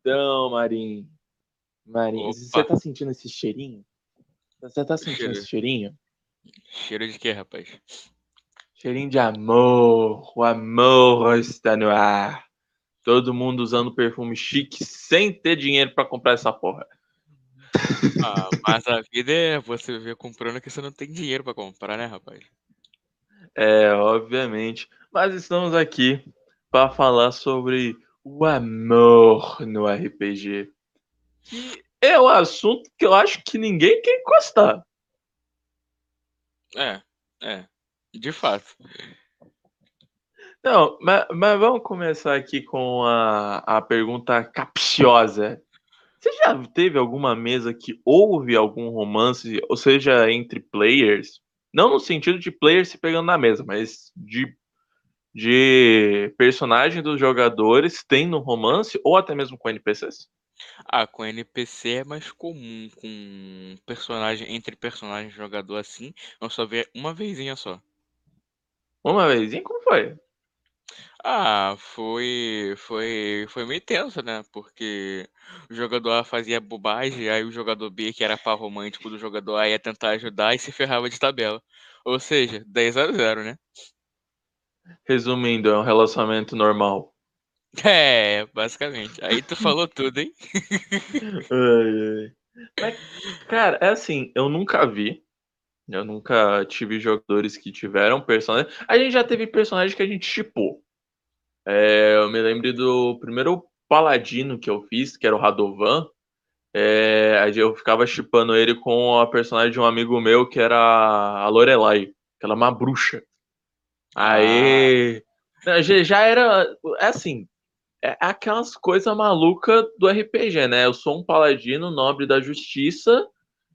Então, Marinho. Marinho, Opa. você tá sentindo esse cheirinho? Você tá sentindo Cheiro. esse cheirinho? Cheiro de quê, rapaz? Cheirinho de amor. O amor está no ar. Todo mundo usando perfume chique sem ter dinheiro pra comprar essa porra. Ah, mas a vida é você ver comprando que você não tem dinheiro pra comprar, né, rapaz? É, obviamente. Mas estamos aqui para falar sobre o amor no RPG. Que é um assunto que eu acho que ninguém quer encostar. É, é. De fato. Não, mas, mas vamos começar aqui com a, a pergunta capciosa. Você já teve alguma mesa que houve algum romance, ou seja, entre players? Não no sentido de players se pegando na mesa, mas de, de personagem dos jogadores tendo romance, ou até mesmo com NPCs? Ah, com NPC é mais comum, com personagem, entre personagem e jogador assim, eu só ver uma vezinha só. Uma vezinha, como foi? Ah, foi, foi, foi meio tenso, né? Porque o jogador A fazia bobagem, aí o jogador B, que era par romântico do jogador A, ia tentar ajudar e se ferrava de tabela. Ou seja, 10 a 0, né? Resumindo, é um relacionamento normal. É, basicamente. Aí tu falou tudo, hein? Ai, ai. Mas, cara, é assim, eu nunca vi. Eu nunca tive jogadores que tiveram personagens. A gente já teve personagens que a gente chipou. É, eu me lembro do primeiro paladino que eu fiz, que era o Radovan. É, aí eu ficava chipando ele com a personagem de um amigo meu que era a Lorelai, que ela é uma bruxa. Aí. Não, Já era. É assim. É aquelas coisas malucas do RPG, né? Eu sou um paladino nobre da justiça.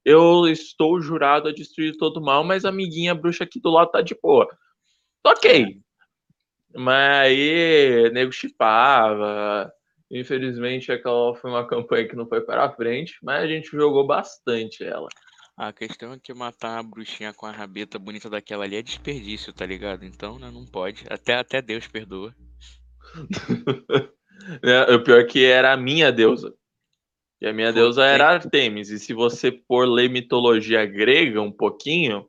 Eu estou jurado a destruir todo o mal, mas a amiguinha bruxa aqui do lado tá de boa. Ok. Mas aí, nego chipava. Infelizmente, aquela foi uma campanha que não foi para frente, mas a gente jogou bastante ela. A questão é que matar a bruxinha com a rabeta bonita daquela ali é desperdício, tá ligado? Então, né, não pode. Até, até Deus perdoa. Né, O pior é que era a minha deusa. E a minha Por deusa era Artemis. E se você for ler mitologia grega um pouquinho,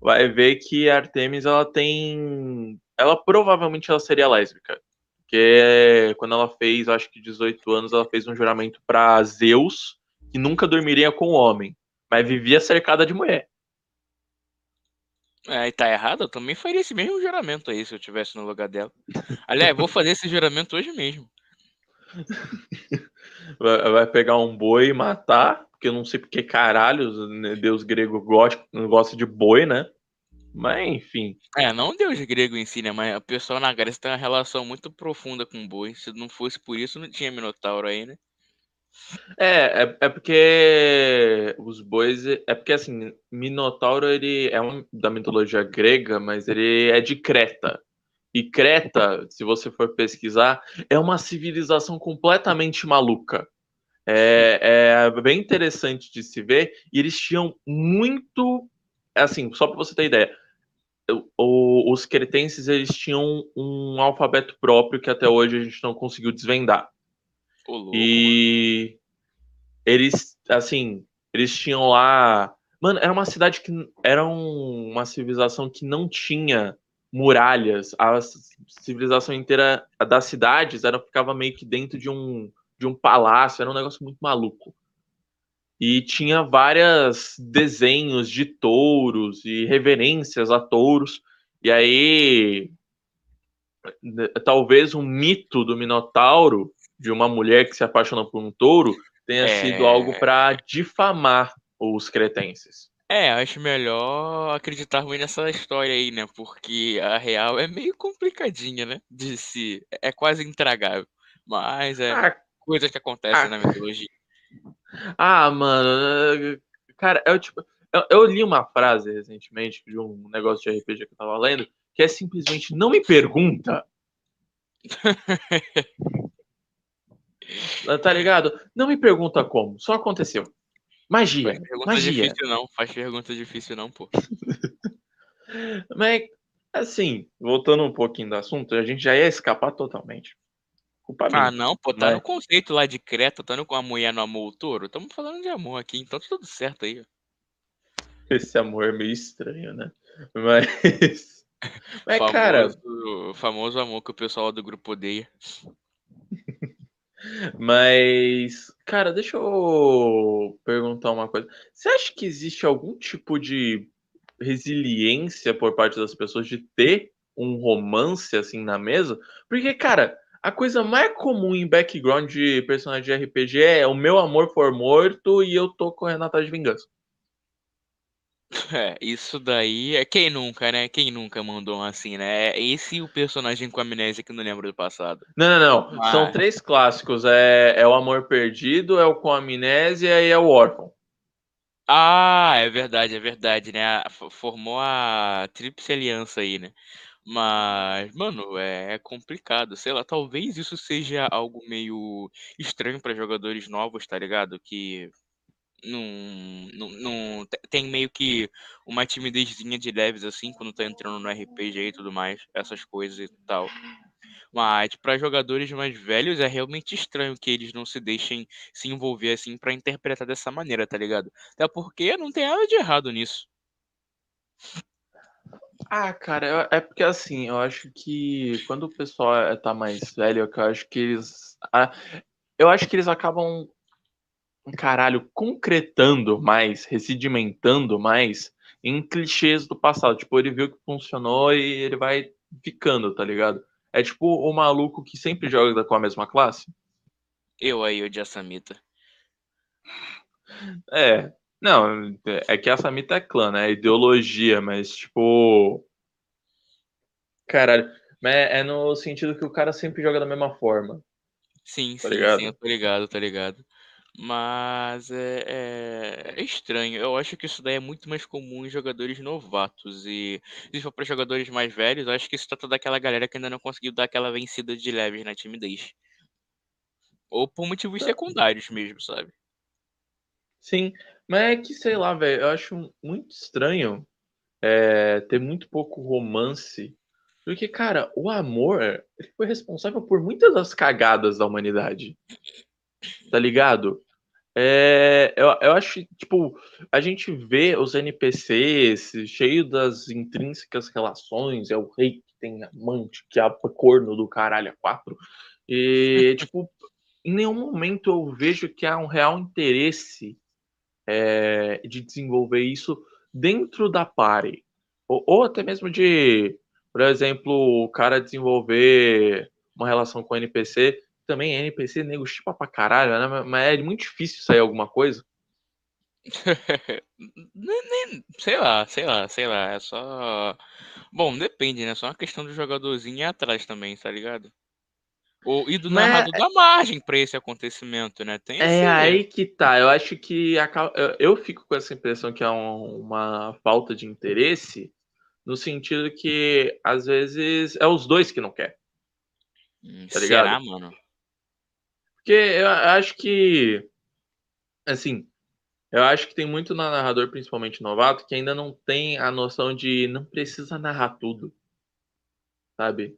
vai ver que a Artemis ela tem. Ela provavelmente ela seria lésbica. Porque quando ela fez, acho que 18 anos, ela fez um juramento para Zeus que nunca dormiria com homem, mas vivia cercada de mulher. É, e tá errado, eu também faria esse mesmo juramento aí se eu tivesse no lugar dela. Aliás, vou fazer esse juramento hoje mesmo. Vai vai pegar um boi e matar, porque eu não sei porque caralho, né, Deus grego gosta, gosta de boi, né? Mas enfim. É, não Deus grego em si, né? Mas o pessoal na Grécia tem uma relação muito profunda com o boi. Se não fosse por isso, não tinha Minotauro aí, né? É, é, é porque os bois. É porque assim, Minotauro ele é um da mitologia grega, mas ele é de Creta. E Creta, se você for pesquisar, é uma civilização completamente maluca. É, é bem interessante de se ver. E eles tinham muito. Assim, só para você ter ideia, o- os cretenses eles tinham um alfabeto próprio que até hoje a gente não conseguiu desvendar. E eles, assim, eles tinham lá. Mano, era uma cidade que era um- uma civilização que não tinha muralhas. A civilização inteira das cidades era, ficava meio que dentro de um, de um palácio. Era um negócio muito maluco. E tinha vários desenhos de touros e reverências a touros. E aí, talvez um mito do Minotauro, de uma mulher que se apaixona por um touro, tenha É. sido algo para difamar os cretenses. É, acho melhor acreditar ruim nessa história aí, né? Porque a real é meio complicadinha, né? De se. É quase intragável. Mas é Ah, coisas que acontecem ah. na mitologia. ah, mano, cara, eu, tipo, eu, eu li uma frase recentemente de um negócio de RPG que eu tava lendo, que é simplesmente não me pergunta. Tá ligado? Não me pergunta como, só aconteceu. Magia, Faz pergunta magia. difícil não, faz pergunta difícil não, pô. Mas, Assim, voltando um pouquinho do assunto, a gente já ia escapar totalmente. Culpa Ah, minha. não, pô, tá no Mas conceito lá de Creta, tá no com a mulher no amor o touro. Estamos falando de amor aqui, então tá tudo certo aí. esse amor é meio estranho, né? Mas. Mas, famoso, cara, famoso amor que o pessoal do grupo odeia. mas. Cara, deixa eu perguntar uma coisa. Você acha que existe algum tipo de resiliência por parte das pessoas de ter um romance assim na mesa? Porque, cara, a coisa mais comum em background de personagem de RPG é o meu amor for morto e eu tô correndo atrás de vingança. É, isso daí é quem nunca, né? Quem nunca mandou um assim, né? É esse o personagem com amnésia que não lembra do passado. Não, não, não. São Mas- três clássicos. É, é o amor perdido, é o com amnésia e é o órfão. Ah, é verdade, é verdade, né? Formou a Tríplice Aliança aí, né? Mas, mano, é, é complicado. Sei lá, talvez isso seja algo meio estranho pra jogadores novos, tá ligado? Que não- te- tem meio que uma timidezinha de leves assim quando tá entrando no RPG e tudo mais, essas coisas e tal. Mas para jogadores mais velhos é realmente estranho que eles não se deixem se envolver assim pra interpretar dessa maneira, tá ligado? Até porque não tem nada de errado nisso. Ah, cara, é porque assim, eu acho que quando o pessoal é- tá mais velho, eu acho que eles. ah, eu acho que eles acabam, caralho, concretando mais, residimentando mais em clichês do passado. Tipo, ele viu que funcionou e ele vai ficando, tá ligado? É tipo o maluco que sempre joga com a mesma classe. Eu aí, o de Assamita. É. Não, é que a Samita é clã, né? É ideologia, mas tipo. Caralho. Mas é no sentido que o cara sempre joga da mesma forma. Sim, Tá sim, ligado? sim, eu tô ligado, tô ligado. Mas é, é- é estranho. Eu acho que isso daí é muito mais comum em jogadores novatos. E se for para jogadores mais velhos, eu acho que isso trata daquela galera que ainda não conseguiu dar aquela vencida de leves na timidez. Ou por motivos Tá. secundários mesmo, sabe? Sim, mas é que, sei lá, velho, eu acho muito estranho é, ter muito pouco romance. Porque, cara, o amor foi responsável por muitas das cagadas da humanidade. Tá ligado? É, eu, eu acho, tipo, a gente vê os NPCs cheio das intrínsecas relações, é o rei que tem amante, que é corno do caralho a quatro. E, tipo, em nenhum momento eu vejo que há um real interesse é, de desenvolver isso dentro da party. Ou, ou até mesmo de, por exemplo, o cara desenvolver uma relação com o NPC. Também NPC, nego chipa pra caralho, né? Mas é muito difícil sair alguma coisa. Nem- nem- sei lá, sei lá, sei lá. É só. Bom, depende, né? Só uma questão do jogadorzinho ir atrás também, tá ligado? Ou, e do Mas narrador da margem pra esse acontecimento, né? Tem é aí que tá. Eu acho que eu, fico com essa impressão que é um- uma falta de interesse, no sentido que às vezes é os dois que não quer. Hum, tá Será, ligado? mano? Porque eu acho que, assim, eu acho que tem muito na narrador, principalmente novato, que ainda não tem a noção de não precisa narrar tudo, sabe?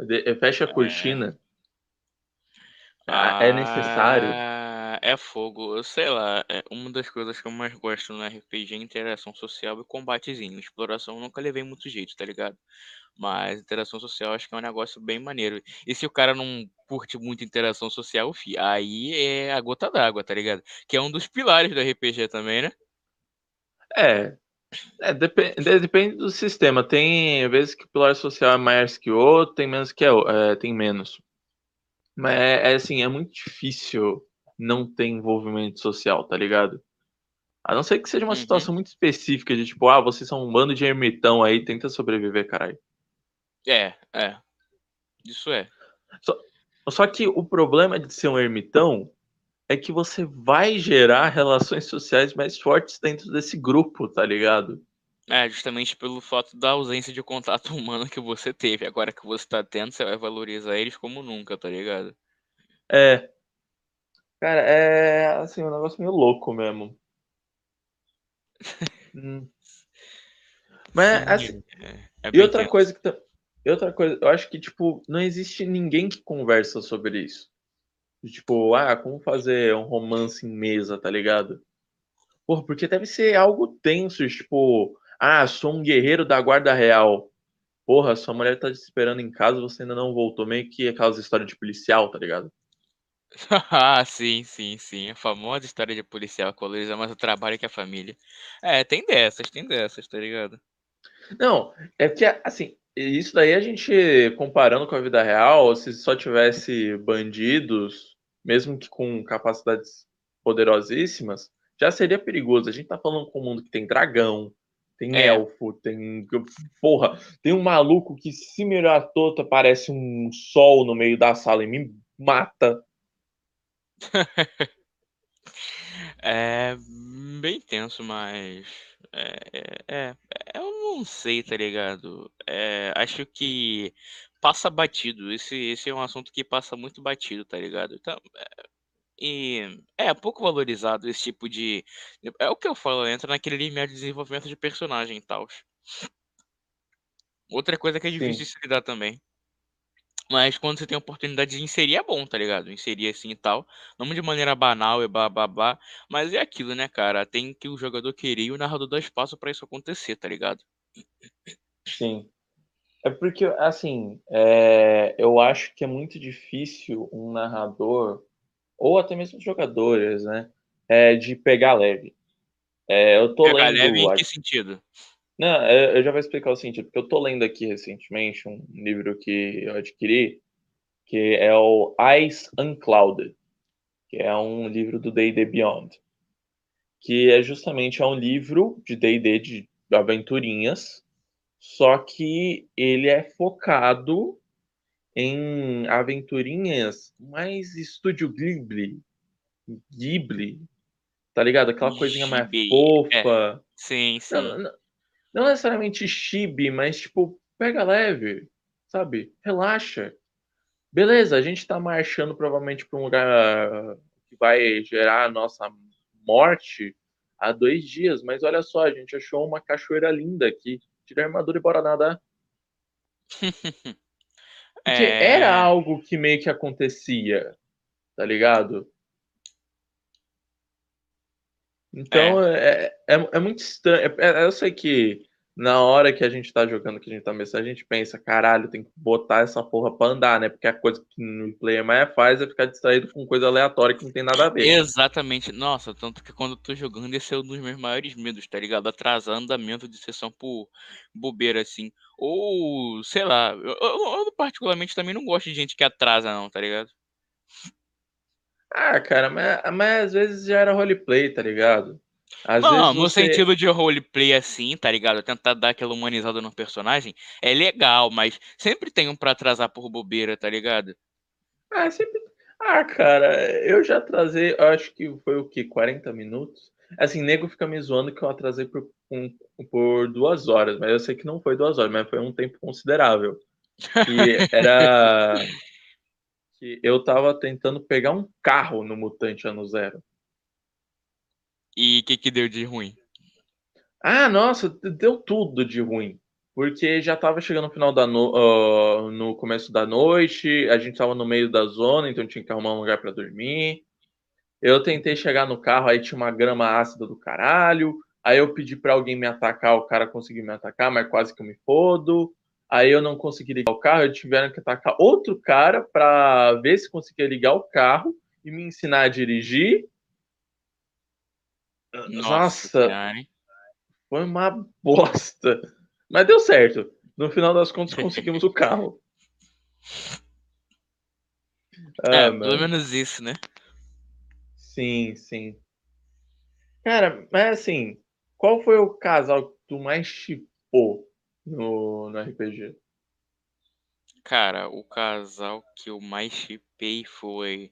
De- Fecha a É. cortina. Ah, É necessário. É fogo. Sei lá, é uma das coisas que eu mais gosto no RPG é interação social e combatezinho. Exploração eu nunca levei muito jeito, tá ligado? Mas interação social acho que é um negócio bem maneiro. E se o cara não curte muito interação social, fi, aí é a gota d'água, tá ligado? Que é um dos pilares do RPG também, né? É, é depe- de- depende do sistema. Tem vezes que o pilar social é mais que o outro, tem menos que é, o- é, tem menos. Mas é, é assim, é muito difícil não ter envolvimento social, tá ligado? A não ser que seja uma Uhum. situação muito específica de tipo, ah, vocês são um bando de ermitão aí, tenta sobreviver, caralho. É, é. Isso é. Só que o problema de ser um ermitão é que você vai gerar relações sociais mais fortes dentro desse grupo, tá ligado? É, justamente pelo fato da ausência de contato humano que você teve. Agora que você tá tendo, você vai valorizar eles como nunca, tá ligado? É. Cara, é assim, um negócio meio louco mesmo. Hum. Mas, Sim, assim, é. É E outra tenso. coisa que. E outra coisa, eu acho que, tipo, não existe ninguém que conversa sobre isso. Tipo, ah, como fazer um romance em mesa, tá ligado? Porra, porque deve ser algo tenso, tipo, ah, sou um guerreiro da guarda real. Porra, sua mulher tá te esperando em casa, você ainda não voltou, meio que aquelas histórias de policial, tá ligado? Ah, sim, sim, sim. A famosa história de policial que valoriza mais o trabalho que a família. É, tem dessas, tem dessas, tá ligado? Não, é que, assim, isso daí a gente comparando com a vida real, se só tivesse bandidos, mesmo que com capacidades poderosíssimas, já seria perigoso. A gente tá falando com um mundo que tem dragão, tem É. elfo, tem. Porra, tem um maluco que se mirar tota parece um sol no meio da sala e me mata. É bem tenso, mas. É, é, é, eu não sei, tá ligado? É, acho que passa batido. Esse, esse é um assunto que passa muito batido, tá ligado? Então, é, e é pouco valorizado esse tipo de. É o que eu falo, entra naquele limiar de desenvolvimento de personagem e tal. Outra coisa que é difícil de Sim. se lidar também. Mas quando você tem a oportunidade de inserir é bom, tá ligado? Inserir assim e tal. Não de maneira banal e blá. Mas é aquilo, né, cara? Tem que o jogador querer e o narrador dar espaço pra isso acontecer, tá ligado? Sim. É porque, assim, é, eu acho que é muito difícil um narrador, ou até mesmo jogadores, né, é, de pegar leve. É, eu tô Pegar leve lendo. em a- que sentido? Não, é, eu já vou explicar o sentido, porque eu tô lendo aqui recentemente um livro que eu adquiri, que é o Ice Unclouded, que é um livro do D&D Beyond, que é justamente é um livro de D&D de aventurinhas, só que ele é focado em aventurinhas mais estúdio Ghibli, Ghibli, tá ligado? Aquela coisinha mais Ghibli, fofa. Sim, sim. Não, não, não necessariamente chibi, mas tipo, pega leve, sabe? Relaxa. Beleza, a gente tá marchando provavelmente pra um lugar que vai gerar a nossa morte há dois dias, mas olha só, a gente achou uma cachoeira linda aqui. Tira a armadura e bora nadar. Porque era É, algo que meio que acontecia, tá ligado? Então é, é, é muito estranho. É- é- eu sei que na hora que a gente tá jogando, que a gente tá mexendo, a gente pensa, caralho, tem que botar essa porra pra andar, né? Porque a coisa que o player mais faz é ficar distraído com coisa aleatória que não tem nada a ver. exatamente. Nossa, tanto que quando eu tô jogando, esse é um dos meus maiores medos, tá ligado? Atrasar andamento de sessão por bobeira, assim. Ou, sei lá, eu, eu- eu particularmente também não gosto de gente que atrasa, não, tá ligado? Ah, cara, mas, mas às vezes já era roleplay, tá ligado? Às Não, no você. sentido de roleplay assim, tá ligado? Tentar dar aquela humanizada no personagem é legal, mas sempre tem um pra atrasar por bobeira, tá ligado? Ah, sempre. Ah, cara, eu já atrasei, acho que foi o quê? 40 minutos? Assim, nego fica me zoando que eu atrasei por, um- por duas horas, mas eu sei que não foi duas horas, mas foi um tempo considerável. Que era. Que eu tava tentando pegar um carro no Mutante Ano Zero. E o que que deu de ruim? Ah, nossa, deu tudo de ruim. Porque já tava chegando no final da no... ah, no começo da noite, a gente tava no meio da zona, então tinha que arrumar um lugar para dormir. Eu tentei chegar no carro, aí tinha uma grama ácida do caralho. Aí eu pedi para alguém me atacar, o cara conseguiu me atacar, mas quase que eu me fodo. Aí eu não consegui ligar o carro, eu tiveram que atacar outro cara para ver se conseguia ligar o carro e me ensinar a dirigir. Nossa, cara, hein? foi uma bosta. Mas deu certo. No final das contas, conseguimos o carro. É, Ah, pelo menos isso, né? Sim, sim. Cara, mas assim, qual foi o casal que tu mais chipou no, no RPG? Cara, o casal que eu mais chipei foi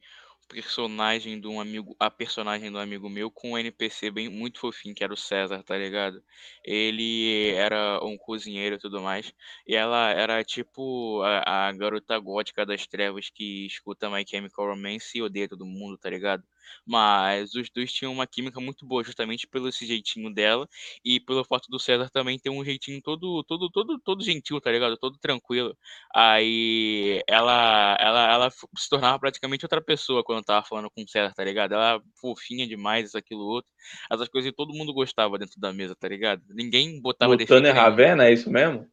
personagem de um amigo, a personagem do amigo meu com um NPC bem muito fofinho, que era o César, tá ligado? Ele era um cozinheiro e tudo mais. E ela era tipo a, a garota gótica das trevas que escuta My Chemical Romance e odeia todo mundo, tá ligado? Mas os dois tinham uma química muito boa, justamente pelo esse jeitinho dela e pelo fato do César também ter um jeitinho todo, todo, todo, todo gentil, tá ligado? Todo tranquilo. Aí ela, ela, ela se tornava praticamente outra pessoa quando tava falando com o César, tá ligado? Ela fofinha demais, isso, aquilo, outro. Essas coisas que todo mundo gostava dentro da mesa, tá ligado? Ninguém botava Lutando e Ravena, é isso mesmo?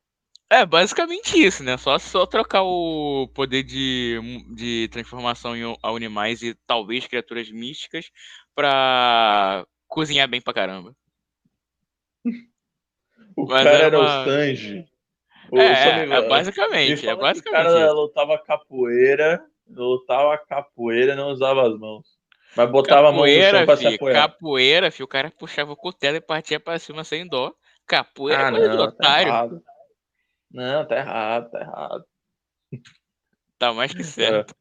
É, basicamente isso, né? Só, só trocar o poder de, de transformação em animais e talvez criaturas místicas pra cozinhar bem pra caramba. o Mas cara era, uma... o Sanji. O, é, é, basicamente, é basicamente. O cara isso. lutava capoeira, lutava capoeira e não usava as mãos. Mas botava capoeira, a mão no chão pra filho. Capoeira, filho, o cara puxava o cutelo e partia pra cima sem dó. Capoeira ah, é coisa não, do tá otário. Tá não, tá errado, tá errado. Tá mais que certo. É.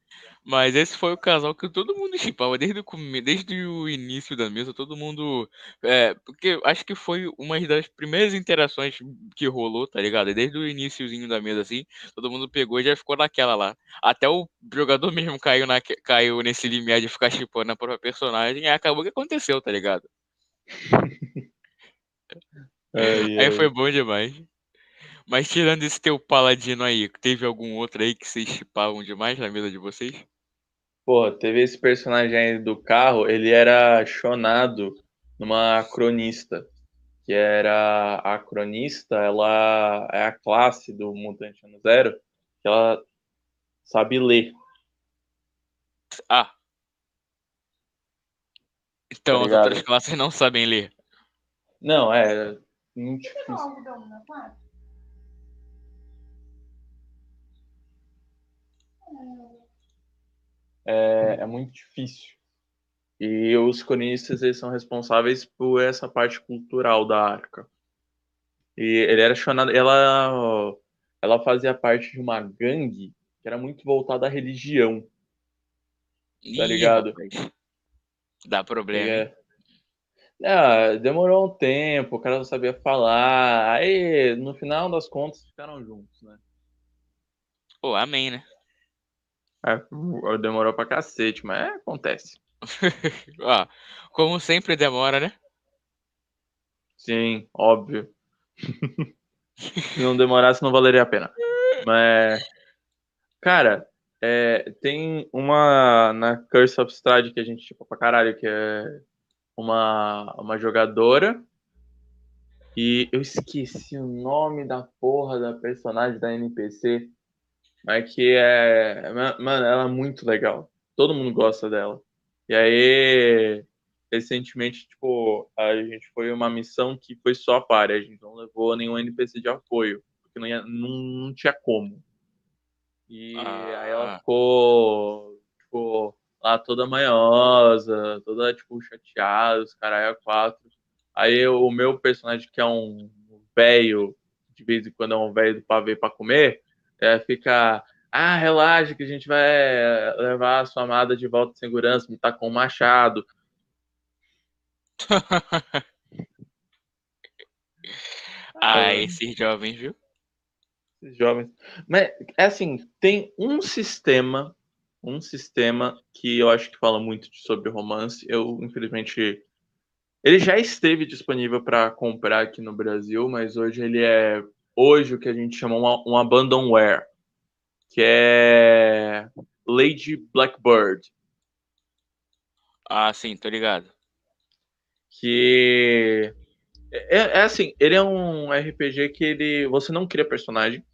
Mas esse foi o casal que todo mundo chipava desde o, desde o início da mesa, todo mundo. É, porque acho que foi uma das primeiras interações que rolou, tá ligado? Desde o iníciozinho da mesa, assim, todo mundo pegou e já ficou naquela lá. Até o jogador mesmo caiu, na, caiu nesse limiar de ficar chipando a própria personagem e acabou que aconteceu, tá ligado? Aí foi bom demais. Mas tirando esse teu paladino aí, teve algum outro aí que vocês chipavam demais na mesa de vocês? Pô, teve esse personagem aí do carro, ele era chonado numa cronista. Que era a cronista, ela é a classe do Mutante Ano Zero, que ela sabe ler. Ah. Então tá as outras classes não sabem ler. Não, é muito difícil. É, é muito difícil. E os cronistas eles são responsáveis por essa parte cultural da arca. E ele era chamado, ela ela fazia parte de uma gangue que era muito voltada à religião. Tá ligado? Dá problema. É, é, demorou um tempo, o cara não sabia falar. Aí, no final das contas, ficaram juntos, né? Pô, amém, né? É, demorou pra cacete, mas é, acontece. ah, como sempre demora, né? Sim, óbvio. Se não demorasse, não valeria a pena. Mas, cara, é, tem uma na Curse of Stride que a gente tipo pra caralho, que é uma, uma jogadora. E eu esqueci o nome da porra da personagem da NPC. Mas que é. Mano, ela é muito legal. Todo mundo gosta dela. E aí, recentemente, tipo, a gente foi uma missão que foi só a par, a gente não levou nenhum NPC de apoio, porque não, ia, não, não tinha como. E ah. aí ela ficou, tipo, lá toda manhosa, toda, tipo, chateada, os caras quatro. Aí o meu personagem, que é um velho, de vez em quando é um velho do pavê pra comer, é, fica, ah, relaxa que a gente vai levar a sua amada de volta de segurança, me tá com um machado. ah, esses jovens, viu? Esses jovens. Mas, é assim, tem um sistema, um sistema que eu acho que fala muito sobre romance. Eu, infelizmente, ele já esteve disponível para comprar aqui no Brasil, mas hoje ele é hoje o que a gente chama um, um abandonware, que é Lady Blackbird. Ah, sim, tô ligado. Que é, é, assim, ele é um RPG que ele você não cria personagem,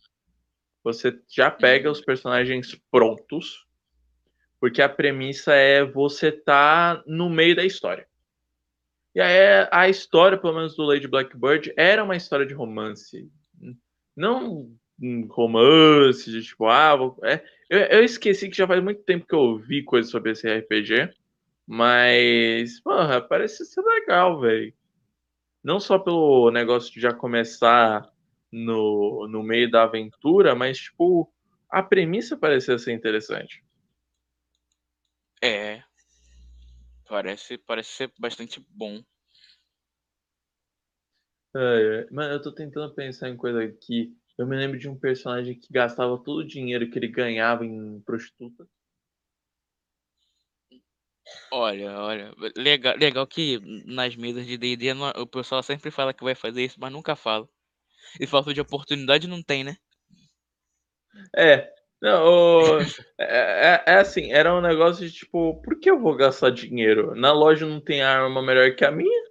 você já pega uhum. os personagens prontos, porque a premissa é você tá no meio da história. E aí a história, pelo menos do Lady Blackbird, era uma história de romance, não um romance, de tipo, ah, vou... é, eu, eu, esqueci que já faz muito tempo que eu ouvi coisas sobre esse RPG, mas, porra, parece ser legal, velho. Não só pelo negócio de já começar no, no meio da aventura, mas, tipo, a premissa parecia ser interessante. É, Parece, parece ser bastante bom. É, é. Mano, eu tô tentando pensar em coisa aqui. Eu me lembro de um personagem que gastava todo o dinheiro que ele ganhava em prostituta. Olha, olha, legal, legal que nas mesas de D&D o pessoal sempre fala que vai fazer isso, mas nunca fala. E falta de oportunidade não tem, né? É, não, o- é, é- é assim, era um negócio de tipo, por que eu vou gastar dinheiro? Na loja não tem arma melhor que a minha?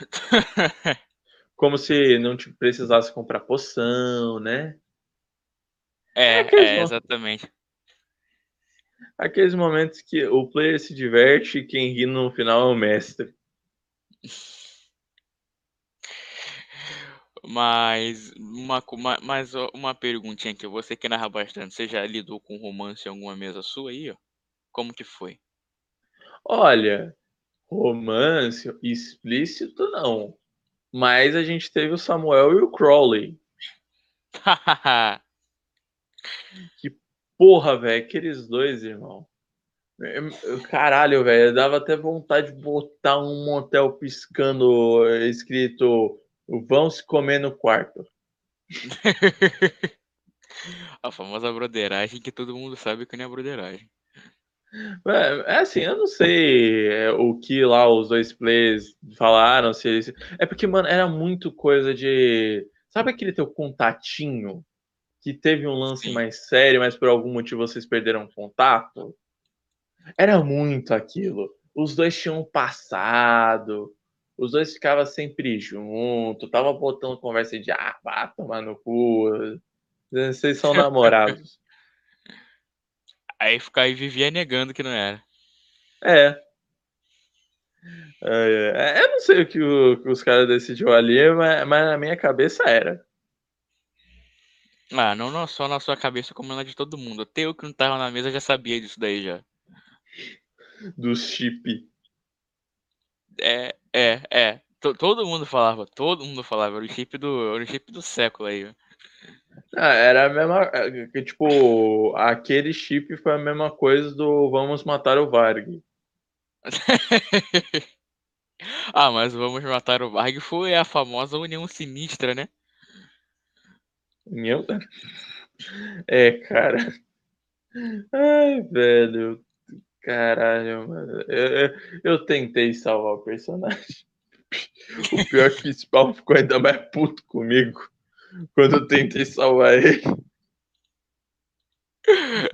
Como se não te precisasse comprar poção, né? É, é, mo- exatamente. Aqueles momentos que o player se diverte e quem ri no final é o mestre. Mas uma, co- ma- mais ó, uma perguntinha aqui, você que narra bastante, você já lidou com romance em alguma mesa sua aí, ó? Como que foi? Olha, romance explícito não. Mas a gente teve o Samuel e o Crowley. Porra, velho, aqueles dois, irmão. Caralho, velho, dava até vontade de botar um motel piscando escrito vão se comer no quarto. A famosa broderagem que todo mundo sabe que não é broderagem. É, é assim, eu não sei é, o que lá os dois players falaram, se eles... É porque, mano, era muito coisa de. Sabe aquele teu contatinho que teve um lance mais sério, mas por algum motivo vocês perderam contato? Era muito aquilo. Os dois tinham passado, os dois ficavam sempre juntos, tava botando conversa de ah, vá tomar no cu. Vocês são namorados. Aí ficar aí vivia negando que não era. É. É, é. Eu não sei o que, o, que os caras decidiu ali, mas, mas, na minha cabeça era. Ah, não, não só na sua cabeça, como na de todo mundo. Até eu que não tava na mesa já sabia disso daí já. Do chip. É, é, é. T todo mundo falava, todo mundo falava. Era o chip do, era o chip do século aí. Ah, era a mesma. Tipo, aquele chip foi a mesma coisa do Vamos Matar o Varg. ah, mas Vamos Matar o Varg foi a famosa União Sinistra, né? União? É, cara. Ai, velho. Caralho, mano. Eu, eu, eu tentei salvar o personagem. O pior é que o Spawn ficou ainda mais puto comigo quando eu tentei salvar ele.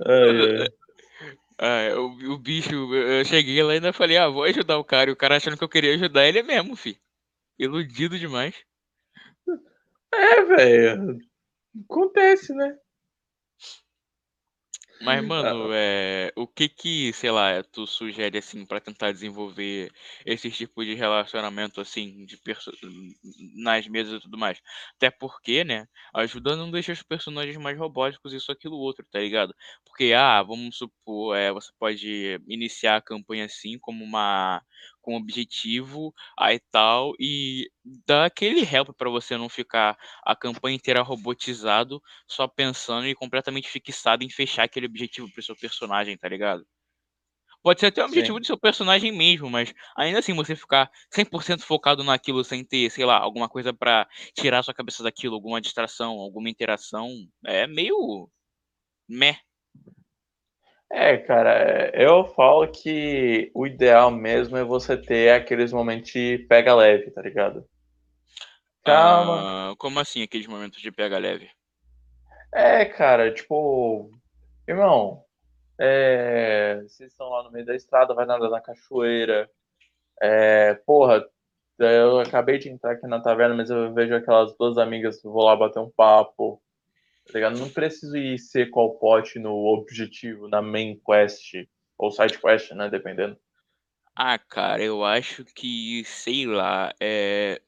Ai, ai. Ah, o, o, bicho, eu cheguei lá e ainda falei, ah, vou ajudar o cara. E o cara achando que eu queria ajudar ele mesmo, fi. Iludido demais. É, velho. Acontece, né? Mas, mano, é, o que que, sei lá, tu sugere, assim, pra tentar desenvolver esse tipo de relacionamento, assim, de perso nas mesas e tudo mais? Até porque, né, ajuda não deixa os personagens mais robóticos, isso, aquilo, outro, tá ligado? Porque, ah, vamos supor, é, você pode iniciar a campanha assim, como uma com objetivo, aí tal, e dar aquele help pra você não ficar a campanha inteira robotizado, só pensando e completamente fixado em fechar aquele objetivo pro seu personagem, tá ligado? Pode ser até o objetivo Sim. do seu personagem mesmo, mas ainda assim você ficar 100% focado naquilo sem ter, sei lá, alguma coisa pra tirar sua cabeça daquilo, alguma distração, alguma interação, é meio meh. É, cara, eu falo que o ideal mesmo é você ter aqueles momentos de pega leve, tá ligado? Calma. Ah, como assim aqueles momentos de pega leve? É, cara, tipo, irmão, é, vocês estão lá no meio da estrada, vai nadar na cachoeira. É, porra, eu acabei de entrar aqui na taverna, mas eu vejo aquelas duas amigas, vou lá bater um papo. Tá ligado? Não preciso ir ser qual pote no objetivo, na main quest, ou side quest, né? Dependendo. Ah, cara, eu acho que, sei lá, é.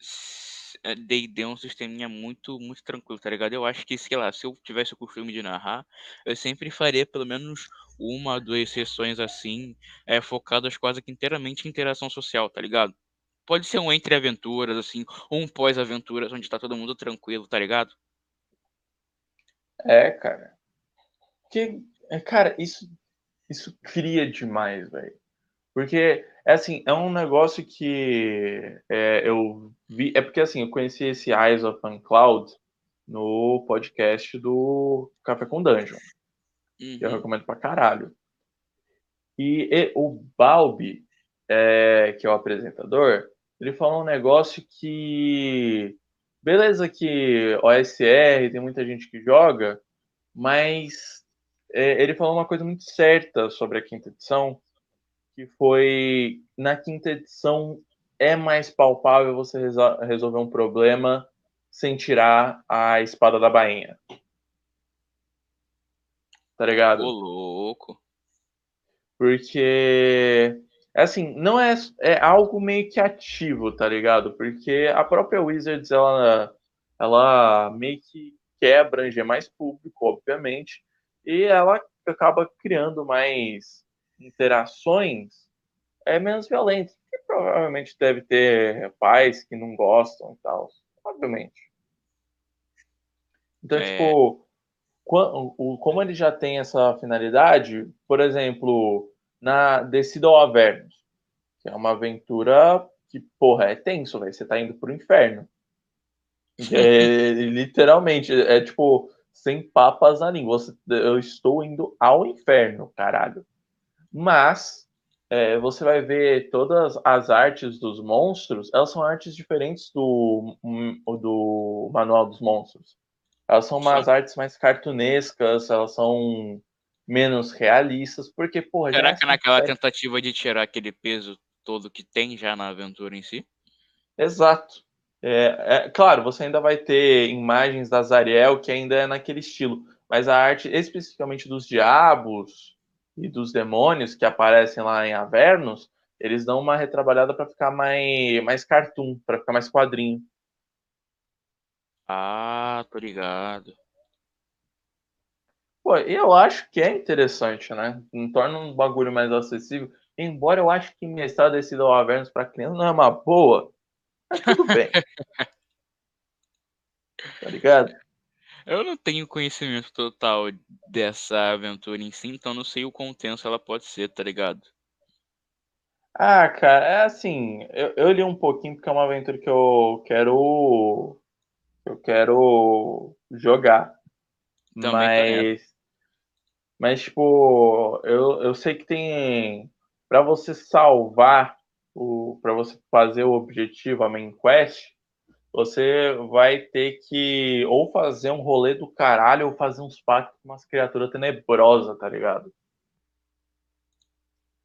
D&D é um sisteminha muito, muito tranquilo, tá ligado? Eu acho que, sei lá, se eu tivesse o costume de narrar, eu sempre faria pelo menos uma, duas sessões assim, é, focadas quase que inteiramente em interação social, tá ligado? Pode ser um entre aventuras, assim, ou um pós-aventuras, onde tá todo mundo tranquilo, tá ligado? É, cara. Que, cara, isso, isso cria demais, velho. Porque, é assim, é um negócio que é, eu vi. É porque, assim, eu conheci esse Eyes of Uncloud no podcast do Café com Dungeon. Uhum. Que eu recomendo pra caralho. E, e o Balbi, é, que é o apresentador, ele falou um negócio que. Beleza, que OSR tem muita gente que joga, mas é, ele falou uma coisa muito certa sobre a quinta edição, que foi na quinta edição é mais palpável você resolver um problema sem tirar a espada da bainha. Tá ligado? Ô, louco. Porque, assim, não é, é algo meio que ativo, tá ligado? Porque a própria Wizards, ela, ela meio que quer abranger mais público, obviamente, e ela acaba criando mais interações é menos violentas, que provavelmente deve ter pais que não gostam e tal, obviamente. Então, é... tipo, como ele já tem essa finalidade, por exemplo, na Descida ao Avernus, que é uma aventura que, porra, é tenso, velho. Você tá indo pro inferno. É, literalmente, é tipo, sem papas na língua. Eu estou indo ao inferno, caralho. Mas é, você vai ver todas as artes dos monstros, elas são artes diferentes do, do Manual dos Monstros. Elas são umas Sim. artes mais cartunescas, elas são menos realistas, porque, porra... Será que é naquela tentativa de tirar aquele peso todo que tem já na aventura em si? Exato. É, é, claro, você ainda vai ter imagens da Zariel que ainda é naquele estilo, mas a arte especificamente dos diabos, e dos demônios que aparecem lá em Avernus, eles dão uma retrabalhada para ficar mais, mais cartoon, para ficar mais quadrinho. Ah, tô ligado. Pô, eu acho que é interessante, né? Não torna um bagulho mais acessível. Embora eu acho que mestrado descido ao Avernus para criança não é uma boa, mas tudo bem. tá ligado? Eu não tenho conhecimento total dessa aventura em si, então não sei o quão tenso ela pode ser, tá ligado? Ah, cara, é assim, eu, eu li um pouquinho porque é uma aventura que eu quero. Eu quero jogar. Também mas. Mas, tipo, eu, eu sei que tem. Pra você salvar, o para você fazer o objetivo, a main quest, você vai ter que ou fazer um rolê do caralho ou fazer uns pactos com umas criaturas tenebrosas, tá ligado?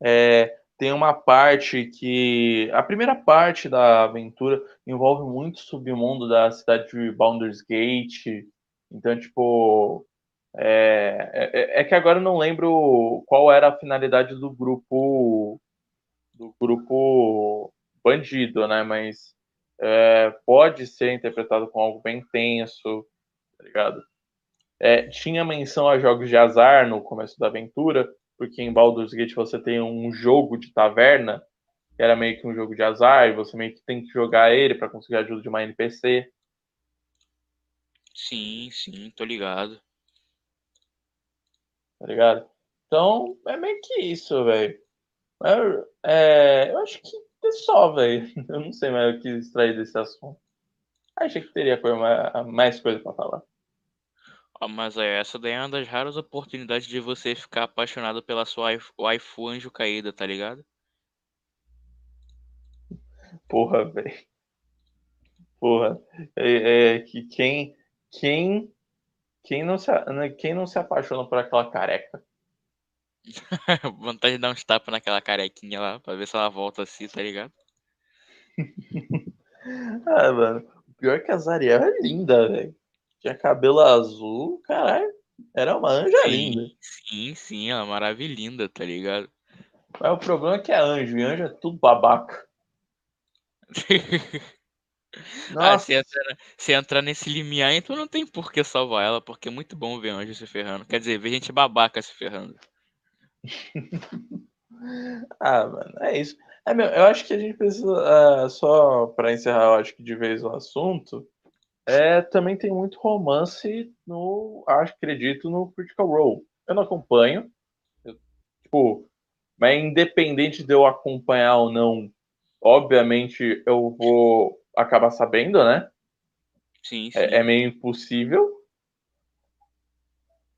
É, tem uma parte que. A primeira parte da aventura envolve muito submundo da cidade de Baldur's Gate. Então, tipo. É, é, é, que agora eu não lembro qual era a finalidade do grupo. Do grupo bandido, né? Mas é, pode ser interpretado como algo bem tenso, tá ligado? É, tinha menção a jogos de azar no começo da aventura, porque em Baldur's Gate você tem um jogo de taverna, que era meio que um jogo de azar, e você meio que tem que jogar ele para conseguir ajuda de uma NPC. Sim, sim, tô ligado. Tá ligado? Então, é meio que isso, velho. É, eu acho que só, velho. Eu não sei mais o que extrair desse assunto. Achei que teria coisa, mais coisa para falar. Oh, mas é, essa daí é uma das raras oportunidades de você ficar apaixonado pela sua waifu anjo caída, tá ligado? Porra, velho. Porra. É, é, que quem, quem, quem, não se, né, quem não se apaixona por aquela careca? Vontade de dar uns tapas naquela carequinha lá, pra ver se ela volta assim, tá ligado? ah, mano. O pior é que a Zariel é linda, velho. Tinha cabelo azul, caralho. Era uma anja sim, linda. Sim, sim, ela é maravilhosa, tá ligado? Mas o problema é que é anjo, e anjo é tudo babaca. Nossa. Ah, se, entrar, se entrar nesse limiar, então não tem por que salvar ela, porque é muito bom ver anjo se ferrando. Quer dizer, ver gente babaca se ferrando. ah, mano, é isso. É, meu, eu acho que a gente precisa, uh, só para encerrar, eu acho que de vez o assunto, é, também tem muito romance no, acho, acredito, no Critical Role. Eu não acompanho, eu, tipo, Mas independente de eu acompanhar ou não, obviamente eu vou acabar sabendo, né? Sim, sim. É, é meio impossível.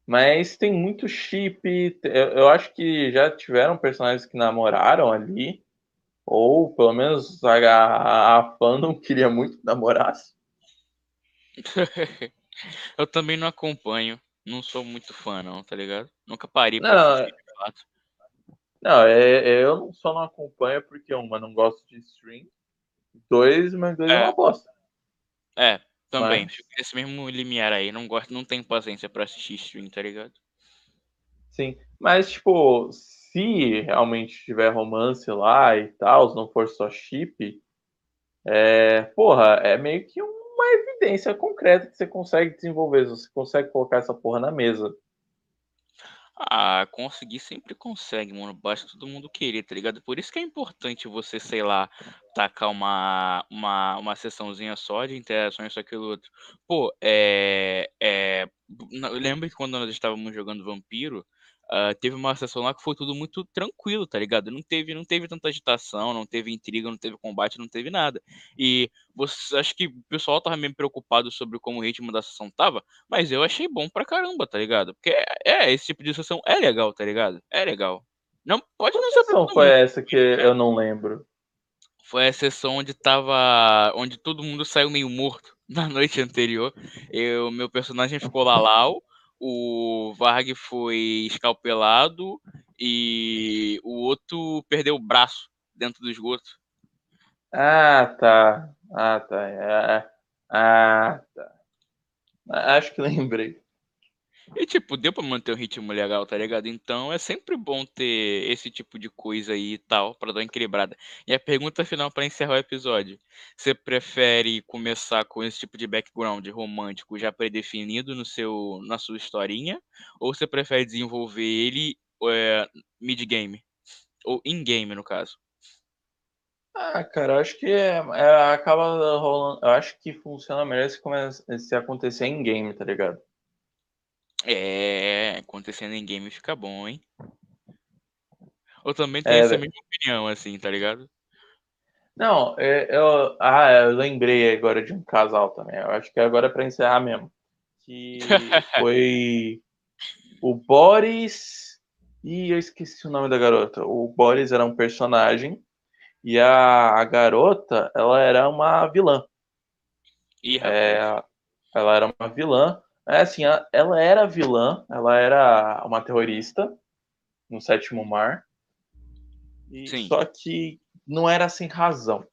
Mas tem muito chip. Eu, eu, acho que já tiveram personagens que namoraram ali. Ou pelo menos a, a, a fã não queria muito que namorasse. eu também não acompanho. Não sou muito fã, não, tá ligado? Nunca parei pra não, assistir, de fato. Não, é, é, eu só não acompanho porque, uma, não gosto de stream. Dois, mas dois é, é uma bosta. É, também. Mas... Nesse mesmo limiar aí. Não gosto, não tenho paciência pra assistir stream, tá ligado? Sim. Mas, tipo, se realmente tiver romance lá e tal, não for só chip, é, porra, é meio que uma evidência concreta que você consegue desenvolver, você consegue colocar essa porra na mesa. Ah, conseguir sempre consegue, mano. Basta todo mundo querer, tá ligado? Por isso que é importante você, sei lá, tacar uma, uma, uma sessãozinha só de interações, só aquilo outro. Pô, é, é. Lembra que quando nós estávamos jogando Vampiro, Uh, teve uma sessão lá que foi tudo muito tranquilo, tá ligado? Não teve, não teve tanta agitação, não teve intriga, não teve combate, não teve nada. E você, acho que o pessoal tava meio preocupado sobre como o ritmo da sessão tava, mas eu achei bom pra caramba, tá ligado? Porque é, é esse tipo de sessão é legal, tá ligado? É legal. Não pode não ser. sessão foi essa que eu não lembro? Foi a sessão onde tava, onde todo mundo saiu meio morto na noite anterior. Eu, meu personagem ficou lá, Lau o Varg foi escalpelado e o outro perdeu o braço dentro do esgoto. Ah, tá. Ah, tá. É, ah, tá. Acho que lembrei. E, tipo, deu pra manter um ritmo legal, tá ligado? Então é sempre bom ter esse tipo de coisa aí e tal, pra dar uma equilibrada. E a pergunta final para encerrar o episódio: você prefere começar com esse tipo de background romântico já predefinido no seu, na sua historinha? Ou você prefere desenvolver ele é, mid-game? Ou in-game, no caso? Ah, cara, acho que é, é, acaba rolando. Eu acho que funciona melhor se, começa, se acontecer em game, tá ligado? É, acontecendo em game fica bom, hein? Eu também tenho é, essa mesma opinião, assim, tá ligado? Não, é, eu, ah, eu lembrei agora de um casal também. Eu acho que agora é pra encerrar mesmo. Que foi o Boris. e eu esqueci o nome da garota. O Boris era um personagem e a, a garota, ela era uma vilã. Ih, é, ela era uma vilã é assim, ela era vilã, ela era uma terrorista no sétimo mar. E Sim. Só que não era sem razão,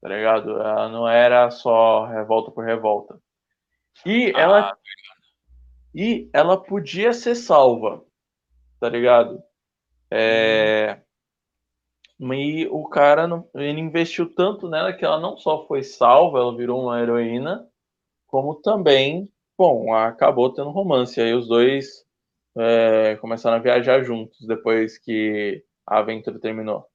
tá ligado? Ela não era só revolta por revolta. E ah, ela e ela podia ser salva, tá ligado? É, e o cara não, ele investiu tanto nela que ela não só foi salva, ela virou uma heroína, como também Bom, acabou tendo romance. Aí os dois é, começaram a viajar juntos depois que a aventura terminou.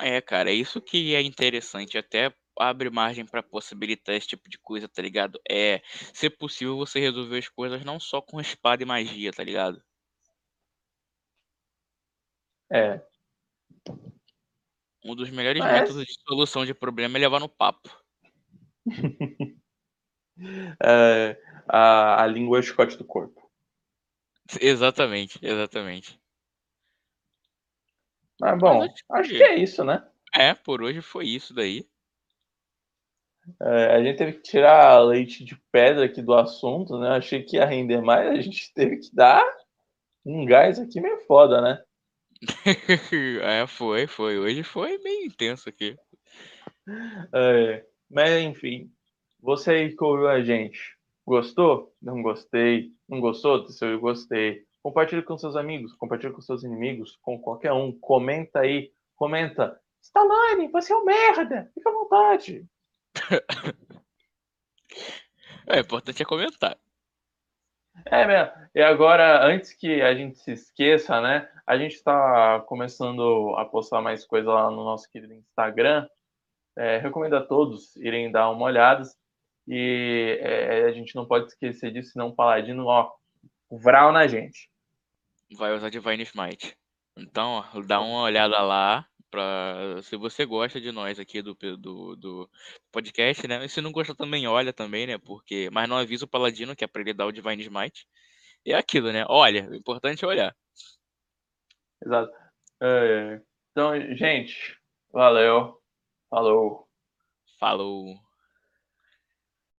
É, cara, é isso que é interessante. Até abre margem para possibilitar esse tipo de coisa, tá ligado? É, ser possível você resolver as coisas não só com espada e magia, tá ligado? É. Um dos melhores Mas... métodos de solução de problema é levar no papo. é, a, a língua é o chicote do corpo. Exatamente, exatamente. Mas bom, acho, acho que... que é isso, né? É, por hoje foi isso daí. É, a gente teve que tirar leite de pedra aqui do assunto, né? Achei que ia render mais, a gente teve que dar um gás aqui meio foda, né? é, foi, foi. Hoje foi meio intenso aqui. É, mas enfim, você aí que ouviu a gente, gostou? Não gostei. Não gostou? Eu gostei. Compartilhe com seus amigos, compartilhe com seus inimigos, com qualquer um. Comenta aí, comenta. Stallone, você é um merda. Fica à vontade. é, importante é comentar. É mesmo. E agora, antes que a gente se esqueça, né? A gente está começando a postar mais coisa lá no nosso querido Instagram. É, recomendo a todos irem dar uma olhada. E é, a gente não pode esquecer disso, senão o Paladino, ó, vral na gente. Vai usar Divine Smite. Então, ó, dá uma olhada lá, pra, se você gosta de nós aqui do, do, do podcast, né? E se não gosta também, olha também, né? Porque, mas não avisa o Paladino, que é pra ele dar o Divine Smite. E é aquilo, né? Olha, o importante é olhar. Exato. É, então, gente, valeu. Falou. Falou.